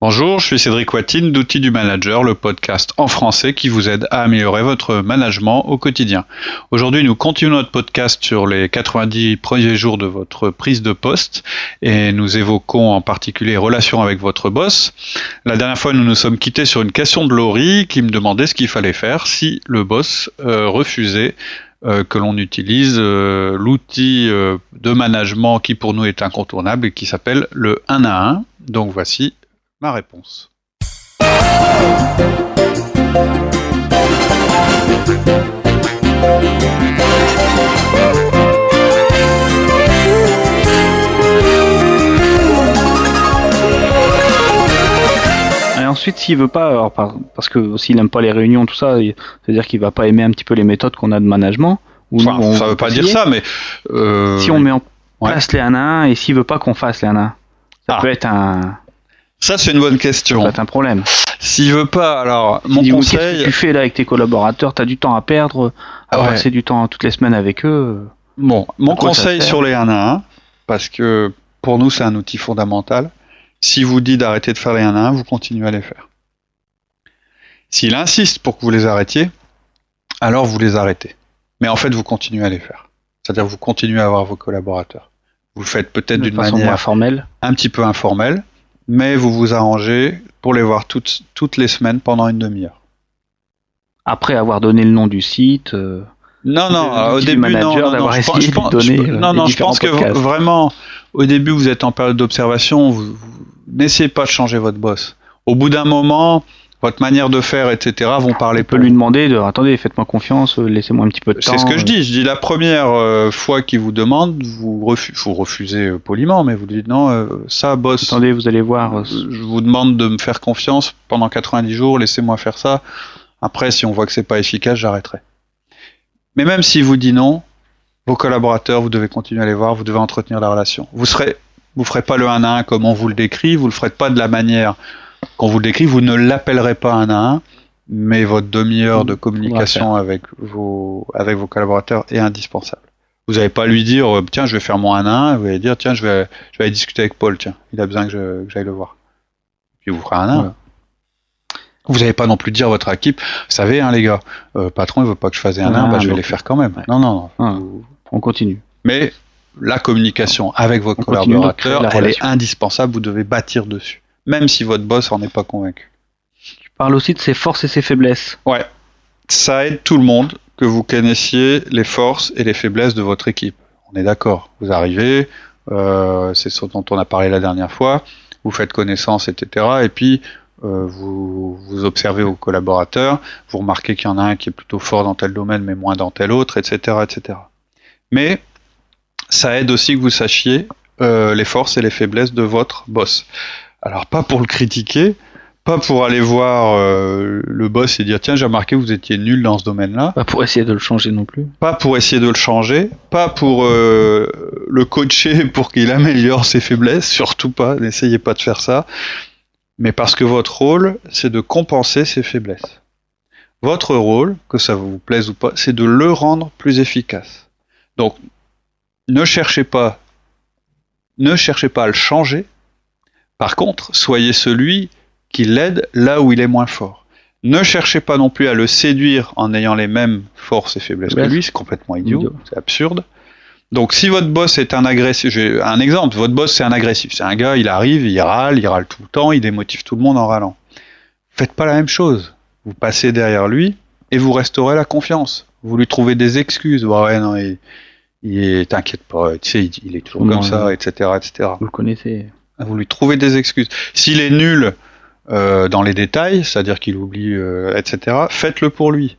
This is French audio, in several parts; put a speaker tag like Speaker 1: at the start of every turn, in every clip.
Speaker 1: Bonjour, je suis Cédric Watine d'Outils du Manager, le podcast en français qui vous aide à améliorer votre management au quotidien. Aujourd'hui, nous continuons notre podcast sur les 90 premiers jours de votre prise de poste et nous évoquons en particulier relations avec votre boss. La dernière fois, nous nous sommes quittés sur une question de Laurie qui me demandait ce qu'il fallait faire si le boss euh, refusait euh, que l'on utilise euh, l'outil de management qui pour nous est incontournable et qui s'appelle le 1 à 1. Donc voici ma réponse.
Speaker 2: Et ensuite, s'il veut pas, alors, parce que s'il n'aime pas les réunions, tout ça, c'est-à-dire qu'il va pas aimer un petit peu les méthodes qu'on a de management.
Speaker 1: Ou enfin, ça veut pas dire ça, mais
Speaker 2: euh, si on met en place les 1 à 1 et s'il veut pas qu'on fasse les 1 à 1, ça ah. peut être un
Speaker 1: ça, c'est une bonne question.
Speaker 2: Ça un problème.
Speaker 1: S'il veut pas, alors, mon conseil. Qu'est-ce
Speaker 2: que tu fais là avec tes collaborateurs T'as du temps à perdre, à passer du temps toutes les semaines avec eux.
Speaker 1: Bon, mon conseil sur les 1 à 1, parce que pour nous, c'est un outil fondamental. Si vous dit d'arrêter de faire les 1 à 1, vous continuez à les faire. S'il insiste pour que vous les arrêtiez, alors vous les arrêtez. Mais en fait, vous continuez à les faire. C'est-à-dire vous continuez à avoir vos collaborateurs. Vous le faites peut-être d'une manière
Speaker 2: informelle.
Speaker 1: un petit peu informelle, mais vous vous arrangez pour les voir toutes, toutes les semaines pendant une demi-heure.
Speaker 2: Après avoir donné le nom du site.
Speaker 1: Euh, non, non, au début, non, non, non, je pense, non, non, je pense que vraiment, au début, vous êtes en période d'observation, vous n'essayez pas de changer votre boss. Au bout d'un moment, votre manière de faire, etc., vont parler.
Speaker 2: On peut lui demander de, attendez, faites-moi confiance, euh, laissez-moi un petit peu de temps.
Speaker 1: C'est ce que je dis. Je dis la première euh, fois qu'il vous demande, vous, refusez euh, poliment, mais vous dites non, ça, boss.
Speaker 2: Attendez, vous allez voir.
Speaker 1: Je vous demande de me faire confiance pendant 90 jours, laissez-moi faire ça. Après, si on voit que c'est pas efficace, j'arrêterai. Mais même s'il vous dit non, vos collaborateurs, vous devez continuer à les voir, vous devez entretenir la relation. Vous serez, vous ferez pas le 1 à 1 comme on vous le décrit, vous le ferez pas de la manière quand vous le décrivez, vous ne l'appellerez pas un à un, mais votre demi-heure de communication avec vos, avec vos collaborateurs est indispensable. Vous n'allez pas lui dire, euh, tiens, je vais faire mon 1 à 1, vous allez dire, tiens, je vais, je vais aller discuter avec Paul, tiens, il a besoin que, j'aille le voir. Puis vous ferez un à 1. Vous n'allez pas non plus dire à votre équipe, vous savez, hein, les gars, euh, patron, il veut pas que je fasse un à 1, bah, je vais les faire quand même. Non, non,
Speaker 2: non. on continue.
Speaker 1: Mais la communication avec vos collaborateurs, elle est indispensable, vous devez bâtir dessus même si votre boss en est pas convaincu.
Speaker 2: Tu parles aussi de ses forces et ses faiblesses.
Speaker 1: Ouais, ça aide tout le monde que vous connaissiez les forces et les faiblesses de votre équipe. On est d'accord. Vous arrivez, euh, c'est ce dont on a parlé la dernière fois, vous faites connaissance, etc. Et puis euh, vous, vous observez vos collaborateurs, vous remarquez qu'il y en a un qui est plutôt fort dans tel domaine mais moins dans tel autre, etc., etc. Mais ça aide aussi que vous sachiez euh, les forces et les faiblesses de votre boss. Alors pas pour le critiquer, pas pour aller voir euh, le boss et dire tiens j'ai remarqué vous étiez nul dans ce domaine-là.
Speaker 2: Pas pour essayer de le changer non plus.
Speaker 1: Pas pour essayer de le changer, pas pour euh, le coacher pour qu'il améliore ses faiblesses, surtout pas, n'essayez pas de faire ça. Mais parce que votre rôle, c'est de compenser ses faiblesses. Votre rôle, que ça vous plaise ou pas, c'est de le rendre plus efficace. Donc, ne cherchez pas, ne cherchez pas à le changer, par contre, soyez celui qui l'aide là où il est moins fort. Ne cherchez pas non plus à le séduire en ayant les mêmes forces et faiblesses que lui, c'est complètement idiot, c'est absurde. Donc si votre boss est un agressif, j'ai un exemple, votre boss c'est un agressif, c'est un gars, il arrive, il râle, il râle tout le temps, il démotive tout le monde en râlant. Faites pas la même chose. Vous passez derrière lui et vous restaurez la confiance. Vous lui trouvez des excuses. ouais, non, il, il t'inquiète pas, tu sais, il, est toujours comme ça, etc., etc.
Speaker 2: Vous le connaissez.
Speaker 1: Vous lui trouvez des excuses. S'il est nul euh, dans les détails, c'est-à-dire qu'il oublie, euh, etc., faites-le pour lui.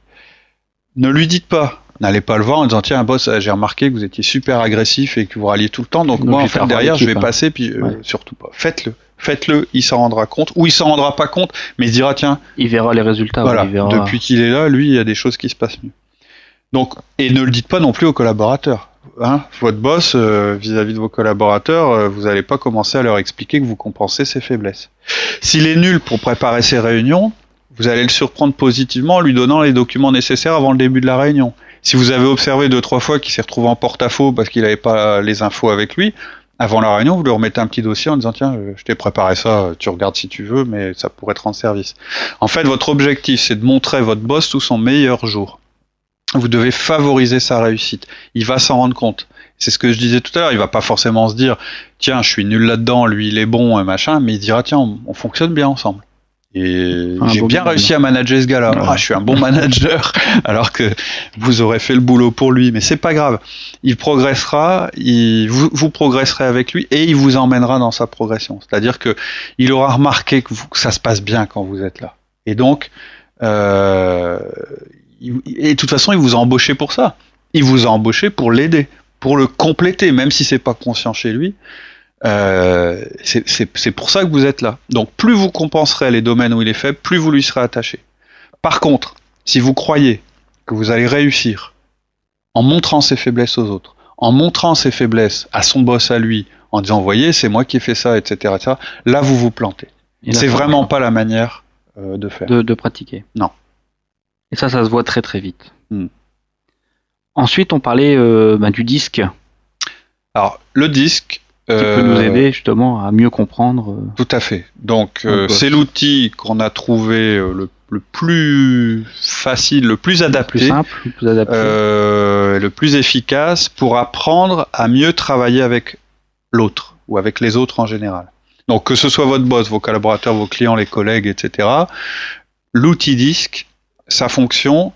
Speaker 1: Ne lui dites pas. N'allez pas le voir en disant tiens boss j'ai remarqué que vous étiez super agressif et que vous ralliez tout le temps donc, moi en fait derrière je vais hein. passer puis euh, surtout pas faites-le faites-le il s'en rendra compte ou il s'en rendra pas compte mais il se dira tiens
Speaker 2: il verra les résultats
Speaker 1: voilà depuis qu'il est là lui il y a des choses qui se passent mieux donc et ne le dites pas non plus aux collaborateurs Hein, votre boss euh, vis-à-vis de vos collaborateurs, euh, vous n'allez pas commencer à leur expliquer que vous compensez ses faiblesses. S'il est nul pour préparer ses réunions, vous allez le surprendre positivement en lui donnant les documents nécessaires avant le début de la réunion. Si vous avez observé deux trois fois qu'il s'est retrouvé en porte-à-faux parce qu'il n'avait pas les infos avec lui, Avant la réunion, vous lui remettez un petit dossier en disant tiens, je t'ai préparé ça, tu regardes si tu veux, mais ça pourrait te rendre service. En fait, votre objectif, c'est de montrer votre boss tout son meilleur jour. Vous devez favoriser sa réussite. Il va s'en rendre compte. C'est ce que je disais tout à l'heure. Il va pas forcément se dire tiens, je suis nul là-dedans, lui il est bon et machin, mais il dira tiens, on fonctionne bien ensemble. Et j'ai bien réussi à manager ce gars-là. Ah, je suis un bon manager, alors que vous aurez fait le boulot pour lui, mais c'est pas grave. Il progressera, il, vous, vous, progresserez avec lui et il vous emmènera dans sa progression. C'est-à-dire que il aura remarqué que, ça se passe bien quand vous êtes là. Et donc, euh, et de toute façon, il vous a embauché pour ça. Il vous a embauché pour l'aider, pour le compléter, même si c'est pas conscient chez lui. Euh, c'est pour ça que vous êtes là. Donc plus vous compenserez les domaines où il est faible, plus vous lui serez attaché. Par contre, si vous croyez que vous allez réussir en montrant ses faiblesses aux autres, en montrant ses faiblesses à son boss à lui, en disant voyez c'est moi qui ai fait ça, etc., etc. là vous vous plantez. C'est vraiment pas la manière euh, de faire.
Speaker 2: De, pratiquer.
Speaker 1: Non.
Speaker 2: Et ça, ça se voit très très vite. Hmm. Ensuite, on parlait euh, ben, du disque.
Speaker 1: Alors, le disque,
Speaker 2: qui peut nous euh, aider justement à mieux comprendre. Euh,
Speaker 1: Tout à fait. Donc c'est l'outil qu'on a trouvé le, plus facile, le plus adapté,
Speaker 2: le plus simple, le plus, adapté.
Speaker 1: le plus efficace pour apprendre à mieux travailler avec l'autre ou avec les autres en général. Donc que ce soit votre boss, vos collaborateurs, vos clients, les collègues, etc. L'outil disque, sa fonction,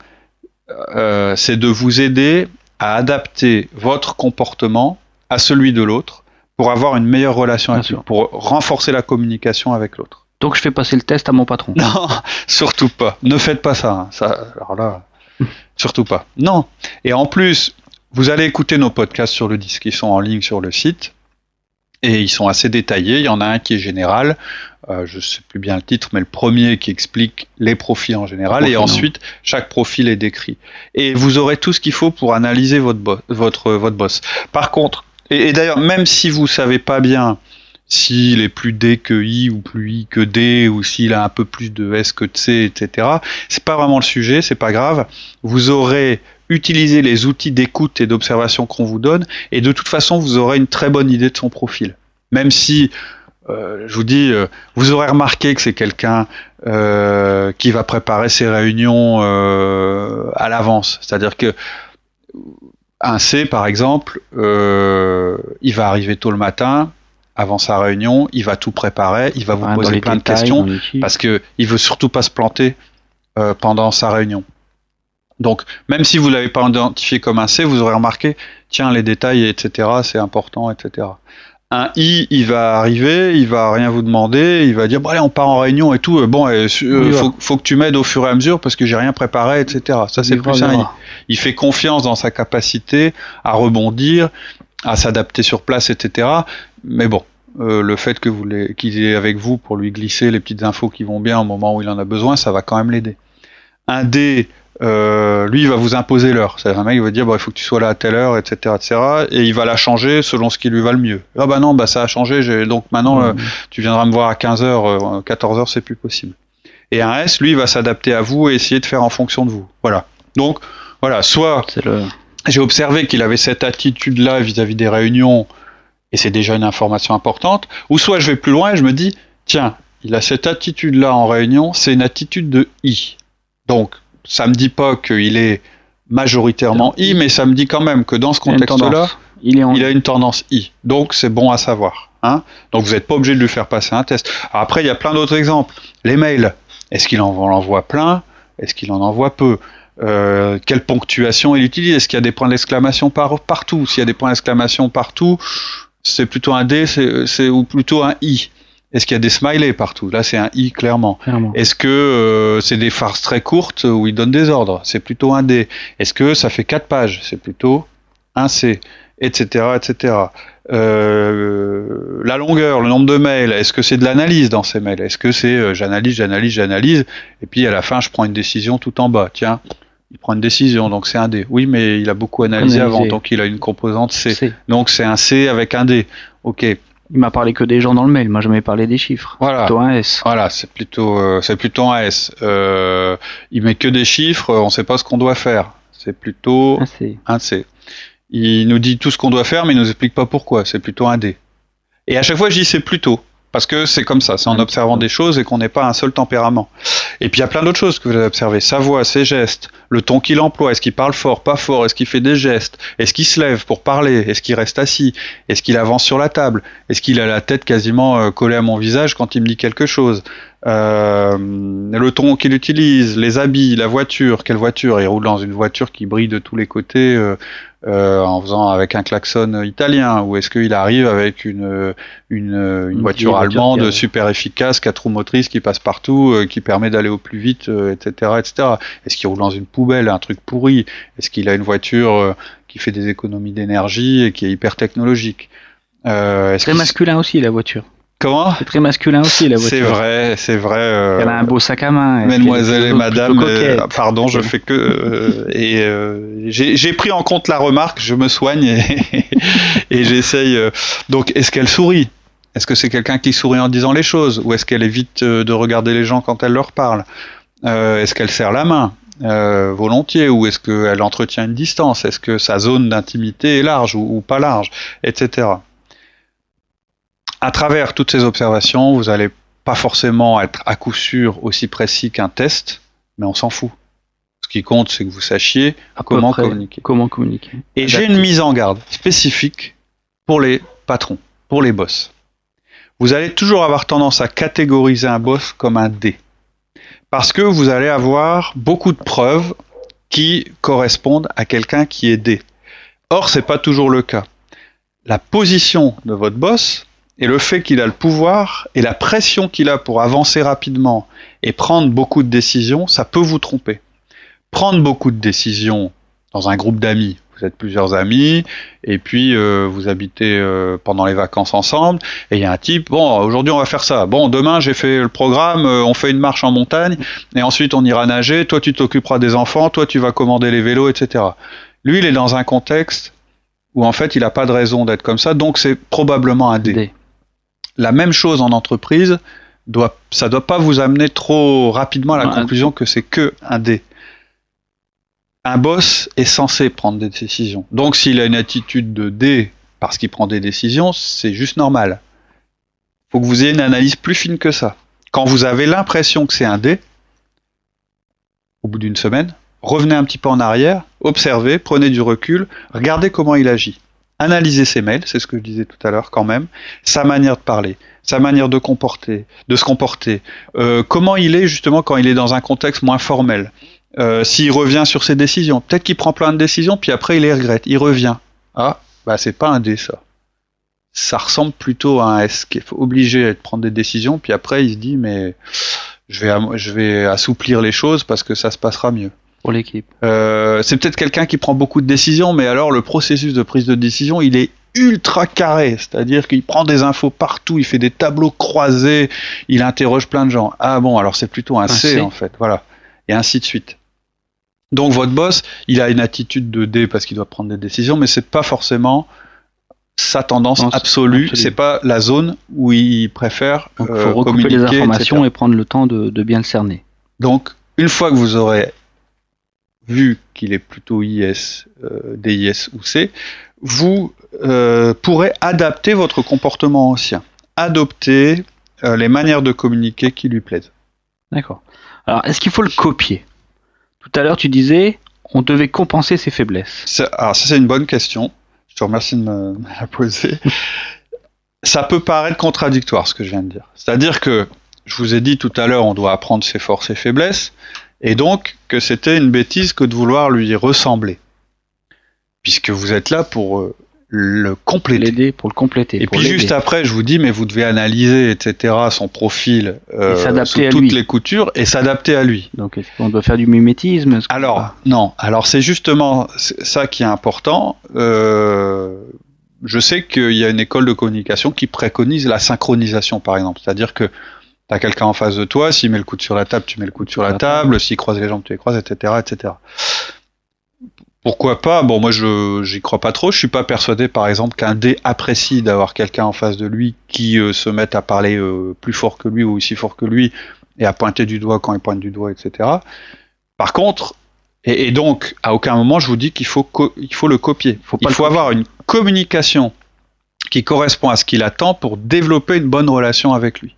Speaker 1: c'est de vous aider à adapter votre comportement à celui de l'autre pour avoir une meilleure relation avec lui, pour renforcer la communication avec l'autre.
Speaker 2: Donc je fais passer le test à mon patron.
Speaker 1: Non, surtout pas. Ne faites pas ça. Hein. ça alors là, surtout pas. Non. Et en plus, vous allez écouter nos podcasts sur le disque. Ils sont en ligne sur le site. Et ils sont assez détaillés. Il y en a un qui est général. Euh, je ne sais plus bien le titre, mais le premier qui explique les profils en général. et ensuite, chaque profil est décrit. Et vous aurez tout ce qu'il faut pour analyser votre, votre, votre boss. Par contre, et, d'ailleurs, même si vous savez pas bien s'il est plus D que I ou plus I que D ou s'il a un peu plus de S que de C, etc. C'est pas vraiment le sujet, c'est pas grave. Vous aurez utilisé les outils d'écoute et d'observation qu'on vous donne et de toute façon vous aurez une très bonne idée de son profil. Même si euh, je vous dis, euh, vous aurez remarqué que c'est quelqu'un euh, qui va préparer ses réunions à l'avance. C'est-à-dire que un C, par exemple, il va arriver tôt le matin, avant sa réunion, il va tout préparer, il va vous poser plein de questions, parce que il veut surtout pas se planter euh, pendant sa réunion. Donc, même si vous l'avez pas identifié comme un C, vous aurez remarqué, tiens, les détails, etc., c'est important, etc un I, il va arriver, il va rien vous demander, il va dire bon allez on part en réunion et tout. Bon, il euh, faut, que tu m'aides au fur et à mesure parce que j'ai rien préparé, etc. Ça c'est plus un I. Il fait confiance dans sa capacité à rebondir, à s'adapter sur place, etc. Mais bon, euh, le fait que vous qu'il est avec vous pour lui glisser les petites infos qui vont bien au moment où il en a besoin, ça va quand même l'aider. Un D, euh, lui, il va vous imposer l'heure. C'est un mec, il va dire, bon, il faut que tu sois là à telle heure, etc., etc. Et il va la changer selon ce qui lui va le mieux. Ah bah non, bah ça a changé. Donc maintenant, euh, tu viendras me voir à 15 h 14 h c'est plus possible. Et un S, lui, il va s'adapter à vous et essayer de faire en fonction de vous. Voilà. Donc, voilà, soit j'ai observé qu'il avait cette attitude-là vis-à-vis des réunions, et c'est déjà une information importante, ou soit je vais plus loin et je me dis, tiens, il a cette attitude-là en réunion, c'est une attitude de I. Donc, ça me dit pas qu'il est majoritairement I, mais ça me dit quand même que dans ce contexte-là, il, a une tendance I. Donc c'est bon à savoir. Hein Donc vous n'êtes pas obligé de lui faire passer un test. après, il y a plein d'autres exemples. Les mails, est-ce qu'il en envoie plein? Est-ce qu'il en envoie peu? Euh, quelle ponctuation il utilise? Est-ce qu'il y a des points d'exclamation par, partout? S'il y a des points d'exclamation partout, c'est plutôt un D, c'est ou plutôt un I. Est-ce qu'il y a des smileys partout? Là, c'est un i clairement. Est-ce que euh, c'est des farces très courtes où il donne des ordres? C'est plutôt un D. Est-ce que ça fait quatre pages? C'est plutôt un C, etc., etc. Euh, la longueur, le nombre de mails, est-ce que c'est de l'analyse dans ces mails? Est-ce que c'est euh, j'analyse, j'analyse, j'analyse, et puis à la fin je prends une décision tout en bas Tiens, il prend une décision, donc c'est un D. Oui, mais il a beaucoup analysé, avant, donc il a une composante C. Donc c'est un C avec un D. Ok,
Speaker 2: il m'a parlé que des gens dans le mail. Moi, je m'avais parlé des chiffres.
Speaker 1: Voilà. Plutôt un S. Voilà, c'est plutôt, euh, c'est plutôt un S. Euh, il met que des chiffres. On ne sait pas ce qu'on doit faire. C'est plutôt un C. un C. Il nous dit tout ce qu'on doit faire, mais il nous explique pas pourquoi. C'est plutôt un D. Et à chaque fois, je dis c'est plutôt. Parce que c'est comme ça, c'est en observant des choses et qu'on n'est pas un seul tempérament. Et puis il y a plein d'autres choses que vous avez observées. Sa voix, ses gestes, le ton qu'il emploie, est-ce qu'il parle fort, pas fort, est-ce qu'il fait des gestes, est-ce qu'il se lève pour parler, est-ce qu'il reste assis, est-ce qu'il avance sur la table, est-ce qu'il a la tête quasiment euh, collée à mon visage quand il me dit quelque chose. Euh, le ton qu'il utilise, les habits, la voiture, quelle voiture Il roule dans une voiture qui brille de tous les côtés. Euh, euh, en faisant avec un klaxon italien ou est-ce qu'il arrive avec une, une, une, voiture allemande super efficace, quatre roues motrices qui passe partout, euh, qui permet d'aller au plus vite, etc., euh, etc. Est-ce qu'il roule dans une poubelle, un truc pourri? Est-ce qu'il a une voiture qui fait des économies d'énergie et qui est hyper technologique?
Speaker 2: Euh, Très masculin aussi la voiture.
Speaker 1: Comment
Speaker 2: C'est très masculin aussi la voiture.
Speaker 1: C'est vrai, c'est vrai. Euh,
Speaker 2: elle a un beau sac à main.
Speaker 1: Mesdemoiselles et madame, euh, pardon, je fais que euh, et j'ai pris en compte la remarque, je me soigne et, et j'essaye. donc, est-ce qu'elle sourit? Est-ce que c'est quelqu'un qui sourit en disant les choses ou est-ce qu'elle évite de regarder les gens quand elle leur parle? Est-ce qu'elle serre la main volontiers ou est-ce qu'elle entretient une distance? Est-ce que sa zone d'intimité est large ou, ou pas large, etc à travers toutes ces observations, vous n'allez pas forcément être à coup sûr aussi précis qu'un test, mais on s'en fout. Ce qui compte, c'est que vous sachiez comment communiquer.
Speaker 2: Comment communiquer.
Speaker 1: Et j'ai une mise en garde spécifique pour les patrons, pour les boss. Vous allez toujours avoir tendance à catégoriser un boss comme un D. Parce que vous allez avoir beaucoup de preuves qui correspondent à quelqu'un qui est D. Or, c'est pas toujours le cas. La position de votre boss et le fait qu'il a le pouvoir et la pression qu'il a pour avancer rapidement et prendre beaucoup de décisions, ça peut vous tromper. Prendre beaucoup de décisions dans un groupe d'amis, vous êtes plusieurs amis, et puis euh, vous habitez euh, pendant les vacances ensemble, et il y a un type, bon, aujourd'hui on va faire ça, bon, demain j'ai fait le programme, euh, on fait une marche en montagne, et ensuite on ira nager, toi tu t'occuperas des enfants, toi tu vas commander les vélos, etc. Lui, il est dans un contexte où en fait il n'a pas de raison d'être comme ça, donc c'est probablement un dé la même chose en entreprise, doit, ça ne doit pas vous amener trop rapidement à la conclusion que c'est que un dé. Un boss est censé prendre des décisions. Donc s'il a une attitude de dé parce qu'il prend des décisions, c'est juste normal. Il faut que vous ayez une analyse plus fine que ça. Quand vous avez l'impression que c'est un dé, au bout d'une semaine, revenez un petit peu en arrière, observez, prenez du recul, regardez comment il agit analyser ses mails, c'est ce que je disais tout à l'heure quand même, sa manière de parler, sa manière de comporter, de se comporter, euh, comment il est justement quand il est dans un contexte moins formel, euh, s'il revient sur ses décisions, peut-être qu'il prend plein de décisions puis après il les regrette, il revient. Ah, bah c'est pas un D ça. Ça ressemble plutôt à un S qui est obligé de prendre des décisions puis après il se dit mais je vais je vais assouplir les choses parce que ça se passera mieux
Speaker 2: pour l'équipe.
Speaker 1: Euh, c'est peut-être quelqu'un qui prend beaucoup de décisions, mais alors le processus de prise de décision, il est ultra carré, c'est-à-dire qu'il prend des infos partout, il fait des tableaux croisés, il interroge plein de gens. Ah bon, alors c'est plutôt un, C, en fait, voilà, et ainsi de suite. Donc votre boss, il a une attitude de D parce qu'il doit prendre des décisions, mais c'est pas forcément sa tendance absolue. C'est pas la zone où il préfère
Speaker 2: Donc, faut euh, recouper les informations et prendre le temps de, de bien le cerner.
Speaker 1: Donc une fois que vous aurez vu qu'il est plutôt IS, euh, DIS ou C, vous euh, pourrez adapter votre comportement ancien, adopter euh, les manières de communiquer qui lui plaisent.
Speaker 2: D'accord. Alors, est-ce qu'il faut le copier? Tout à l'heure, tu disais, on devait compenser ses faiblesses.
Speaker 1: alors, ça, c'est une bonne question. Je te remercie de me, la poser. ça peut paraître contradictoire, ce que je viens de dire. C'est-à-dire que, je vous ai dit tout à l'heure, on doit apprendre ses forces et faiblesses et donc que c'était une bêtise que de vouloir lui ressembler, puisque vous êtes là pour euh, le compléter.
Speaker 2: L'aider pour le compléter.
Speaker 1: Et puis juste après, je vous dis, mais vous devez analyser, etc., son profil euh, sous toutes les coutures et s'adapter à lui.
Speaker 2: Donc on doit faire du mimétisme.
Speaker 1: Alors non, alors c'est justement ça qui est important. Euh, je sais qu'il y a une école de communication qui préconise la synchronisation, par exemple, c'est-à-dire que T'as quelqu'un en face de toi, s'il met le coude sur la table, tu mets le coude sur la table, s'il croise les jambes, tu les croises, etc., etc. Pourquoi pas? Bon, moi, je j'y crois pas trop. Je suis pas persuadé, par exemple, qu'un dé apprécie d'avoir quelqu'un en face de lui qui euh, se mette à parler euh, plus fort que lui ou aussi fort que lui et à pointer du doigt quand il pointe du doigt, etc. Par contre, et, donc, à aucun moment, je vous dis qu'il faut, il faut le copier. il faut avoir une communication qui correspond à ce qu'il attend pour développer une bonne relation avec lui.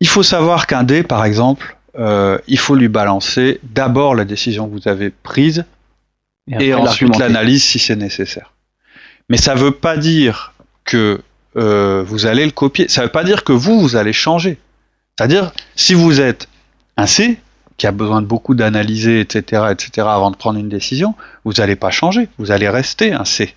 Speaker 1: Il faut savoir qu'un D, par exemple, euh, il faut lui balancer d'abord la décision que vous avez prise et, ensuite l'analyse si c'est nécessaire. Mais ça ne veut pas dire que euh, vous allez le copier. Ça ne veut pas dire que vous, vous allez changer. C'est-à-dire, si vous êtes un C, qui a besoin de beaucoup d'analyser, etc., etc., avant de prendre une décision, vous n'allez pas changer. Vous allez rester un C.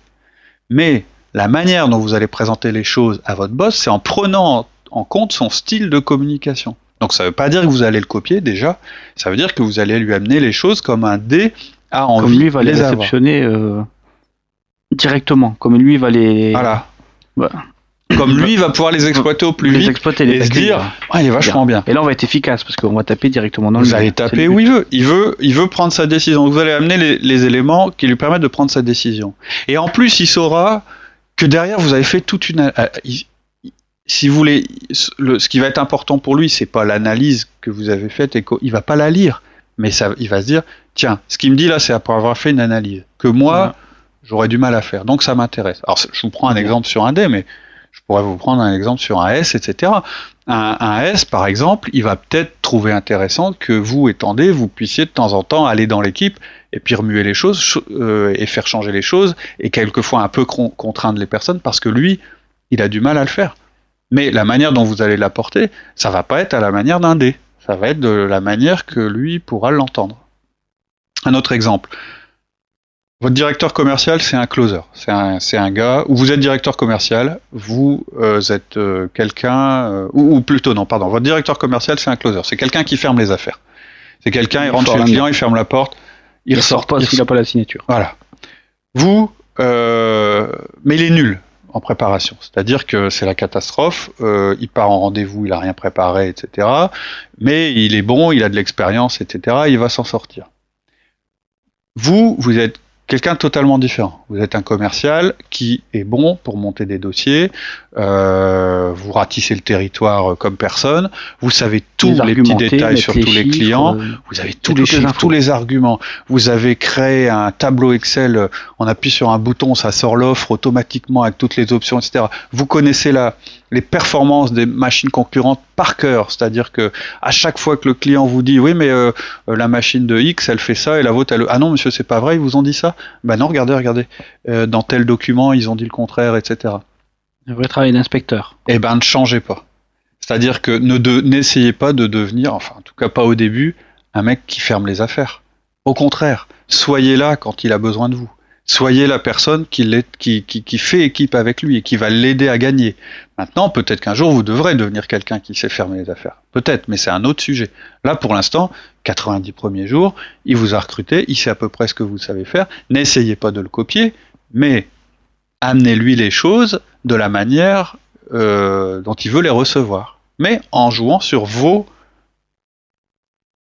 Speaker 1: Mais la manière dont vous allez présenter les choses à votre boss, c'est en prenant en compte son style de communication. Donc ça ne veut pas dire que vous allez le copier déjà, ça veut dire que vous allez lui amener les choses comme un D a envie
Speaker 2: comme lui va les, réceptionner euh, directement, comme lui va les...
Speaker 1: Voilà. Comme lui va pouvoir les exploiter au plus vite
Speaker 2: exploiter,
Speaker 1: et se dire ah, il est vachement bien.
Speaker 2: Et là on va être efficace parce qu'on va taper directement dans
Speaker 1: le Vous allez taper où il veut. Il veut, il veut prendre sa décision. Vous allez amener les, les éléments qui lui permettent de prendre sa décision. Et en plus il saura que derrière vous avez fait toute une. Si vous voulez, ce qui va être important pour lui, c'est pas l'analyse que vous avez faite et qu'il va pas la lire, mais ça, il va se dire, tiens, ce qu'il me dit là, c'est après avoir fait une analyse que moi, j'aurais du mal à faire, donc ça m'intéresse. Alors, je vous prends un exemple sur un D, mais je pourrais vous prendre un exemple sur un S, etc. Un, un S, par exemple, il va peut-être trouver intéressant que vous, étant D, vous puissiez de temps en temps aller dans l'équipe et puis remuer les choses euh, et faire changer les choses et quelquefois un peu contraindre les personnes parce que lui, il a du mal à le faire. Mais la manière dont vous allez l'apporter, ça va pas être à la manière d'un dé. Ça va être de la manière que lui pourra l'entendre. Un autre exemple. Votre directeur commercial, c'est un closer. C'est un, un, gars, ou vous êtes directeur commercial, vous euh, êtes euh, quelqu'un, ou, plutôt non, pardon, votre directeur commercial, c'est un closer. C'est quelqu'un qui ferme les affaires. C'est quelqu'un, il rentre chez le client, il ferme la porte,
Speaker 2: il, sort pas s'il n'a pas la signature.
Speaker 1: Voilà. Vous, euh, mais il est nul en préparation. C'est-à-dire que c'est la catastrophe. Euh, il part en rendez-vous, il a rien préparé, etc. Mais il est bon, il a de l'expérience, etc. Il va s'en sortir. Vous, vous êtes quelqu'un totalement différent. Vous êtes un commercial qui est bon pour monter des dossiers, euh, vous ratissez le territoire comme personne, vous savez tous les, petits détails sur tous les clients, euh, vous avez tous les chiffres, tous les arguments, vous avez créé un tableau Excel, on appuie sur un bouton, ça sort l'offre automatiquement avec toutes les options, etc. Vous connaissez la, les performances des machines concurrentes par cœur, c'est-à-dire que à chaque fois que le client vous dit oui mais euh, euh, la machine de X elle fait ça et la vôtre elle ah non monsieur c'est pas vrai ils vous ont dit ça? Ben non regardez regardez euh, dans tel document ils ont dit le contraire etc.
Speaker 2: Un vrai travail d'inspecteur.
Speaker 1: Eh ben ne changez pas. C'est-à-dire que ne n'essayez pas de devenir enfin en tout cas pas au début un mec qui ferme les affaires. Au contraire soyez là quand il a besoin de vous soyez la personne qui, qui, qui, fait équipe avec lui et qui va l'aider à gagner. Maintenant, peut-être qu'un jour, vous devrez devenir quelqu'un qui sait fermer les affaires. Peut-être, mais c'est un autre sujet. Là, pour l'instant, 90 premiers jours, il vous a recruté, il sait à peu près ce que vous savez faire. N'essayez pas de le copier, mais amenez-lui les choses de la manière euh, dont il veut les recevoir. Mais en jouant sur vos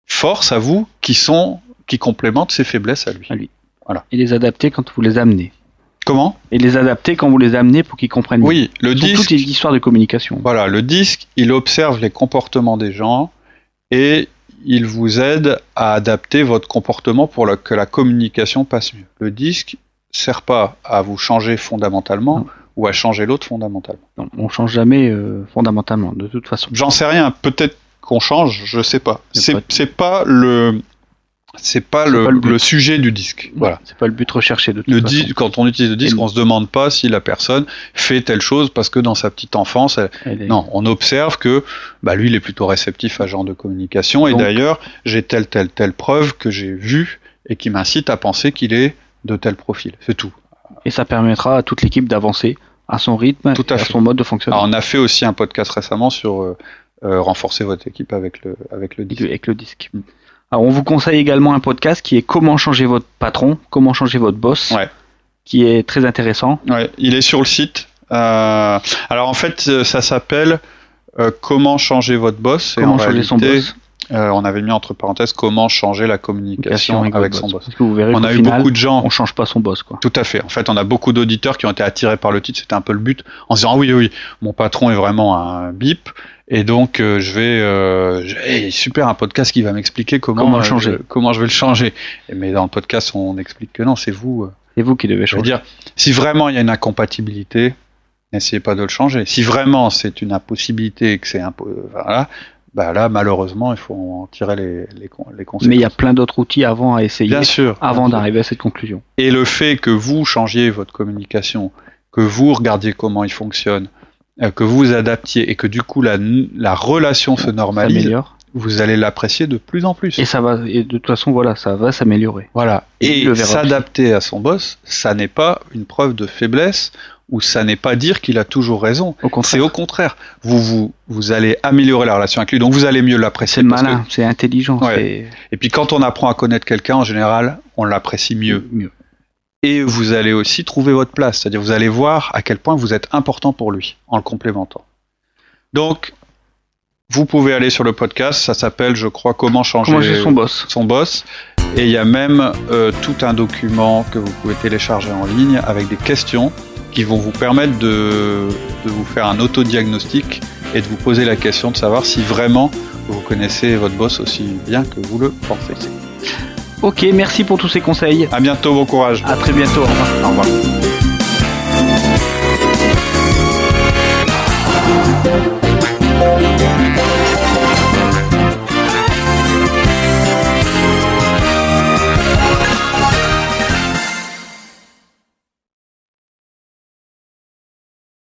Speaker 1: forces à vous qui sont qui complémentent ses faiblesses. À lui.
Speaker 2: Et les adapter quand vous les amenez.
Speaker 1: Comment?
Speaker 2: Et les adapter quand vous les amenez pour qu'ils comprennent.
Speaker 1: Oui, le disque.
Speaker 2: Toutes les histoires de communication.
Speaker 1: Voilà, le disque, il observe les comportements des gens et il vous aide à adapter votre comportement pour que la communication passe mieux. Le disque sert pas à vous changer fondamentalement ou à changer l'autre fondamentalement.
Speaker 2: Non, on change jamais euh, fondamentalement, de toute façon.
Speaker 1: J'en sais rien. Peut-être qu'on change, je sais pas. C'est pas le c'est pas, le, pas le, sujet du disque. Voilà.
Speaker 2: C'est pas le but recherché de toute
Speaker 1: le façon. Quand on utilise le disque, on se demande pas si la personne fait telle chose parce que dans sa petite enfance, non, on observe que bah, lui, il est plutôt réceptif à ce genre de communication. et d'ailleurs, j'ai telle, telle, telle preuve que j'ai vue et qui m'incite à penser qu'il est de tel profil. C'est tout.
Speaker 2: Et ça permettra à toute l'équipe d'avancer à son rythme, tout à, fait. son mode de fonctionnement.
Speaker 1: on a fait aussi un podcast récemment sur euh, euh, renforcer votre équipe avec le, avec le disque.
Speaker 2: Avec le disque. Mm. Alors, on vous conseille également un podcast qui est Comment changer votre patron, comment changer votre boss, qui est très intéressant.
Speaker 1: Ouais, il est sur le site. Euh, alors en fait, euh, ça s'appelle euh, Comment changer votre boss.
Speaker 2: Comment changer son boss.
Speaker 1: On avait mis entre parenthèses comment changer la communication avec, son boss.
Speaker 2: Parce que vous verrez
Speaker 1: on a eu beaucoup de gens.
Speaker 2: On change pas son boss, quoi.
Speaker 1: Tout à fait. En fait, on a beaucoup d'auditeurs qui ont été attirés par le titre. C'était un peu le but, en se disant ah oui, oui, mon patron est vraiment un bip. Et donc, euh, je vais, euh, super, un podcast qui va m'expliquer comment,
Speaker 2: comment, changer.
Speaker 1: Je, comment je vais le changer. Mais dans le podcast, on explique que non, c'est vous.
Speaker 2: c'est vous qui devez changer.
Speaker 1: Je veux dire, si vraiment il y a une incompatibilité, n'essayez pas de le changer. Si vraiment c'est une impossibilité et que c'est impo- voilà, bah là malheureusement il faut en tirer les, les, con- les conséquences.
Speaker 2: Mais il y a plein d'autres outils avant à essayer,
Speaker 1: Bien sûr.
Speaker 2: avant d'arriver à cette conclusion.
Speaker 1: Et le fait que vous changiez votre communication, que vous regardiez comment il fonctionne, euh, que vous adaptiez et que du coup la, la relation se normalise, vous allez l'apprécier de plus en plus.
Speaker 2: Et ça va, et de toute façon, voilà, ça va s'améliorer.
Speaker 1: Voilà.
Speaker 2: Et
Speaker 1: s'adapter à son boss, ça n'est pas une preuve de faiblesse ou ça n'est pas dire qu'il a toujours raison. C'est au contraire. Vous, vous, vous allez améliorer la relation avec lui, donc vous allez mieux
Speaker 2: c'est
Speaker 1: l'apprécier. parce
Speaker 2: malin, c'est intelligent,
Speaker 1: Ouais.
Speaker 2: c'est
Speaker 1: Et puis quand on apprend à connaître quelqu'un, en général, on l'apprécie mieux.
Speaker 2: mieux.
Speaker 1: Et vous allez aussi trouver votre place, c'est-à-dire vous allez voir à quel point vous êtes important pour lui en le complémentant. Donc, vous pouvez aller sur le podcast, ça s'appelle, je crois, Comment changer,
Speaker 2: Comment son boss
Speaker 1: son boss. Et il y a même euh, tout un document que vous pouvez télécharger en ligne avec des questions qui vont vous permettre de, de vous faire un autodiagnostic et de vous poser la question de savoir si vraiment vous connaissez votre boss aussi bien que vous le pensez.
Speaker 2: Ok, merci pour tous ces conseils.
Speaker 1: À bientôt, bon courage.
Speaker 2: À très bientôt. Au revoir.
Speaker 1: Au revoir.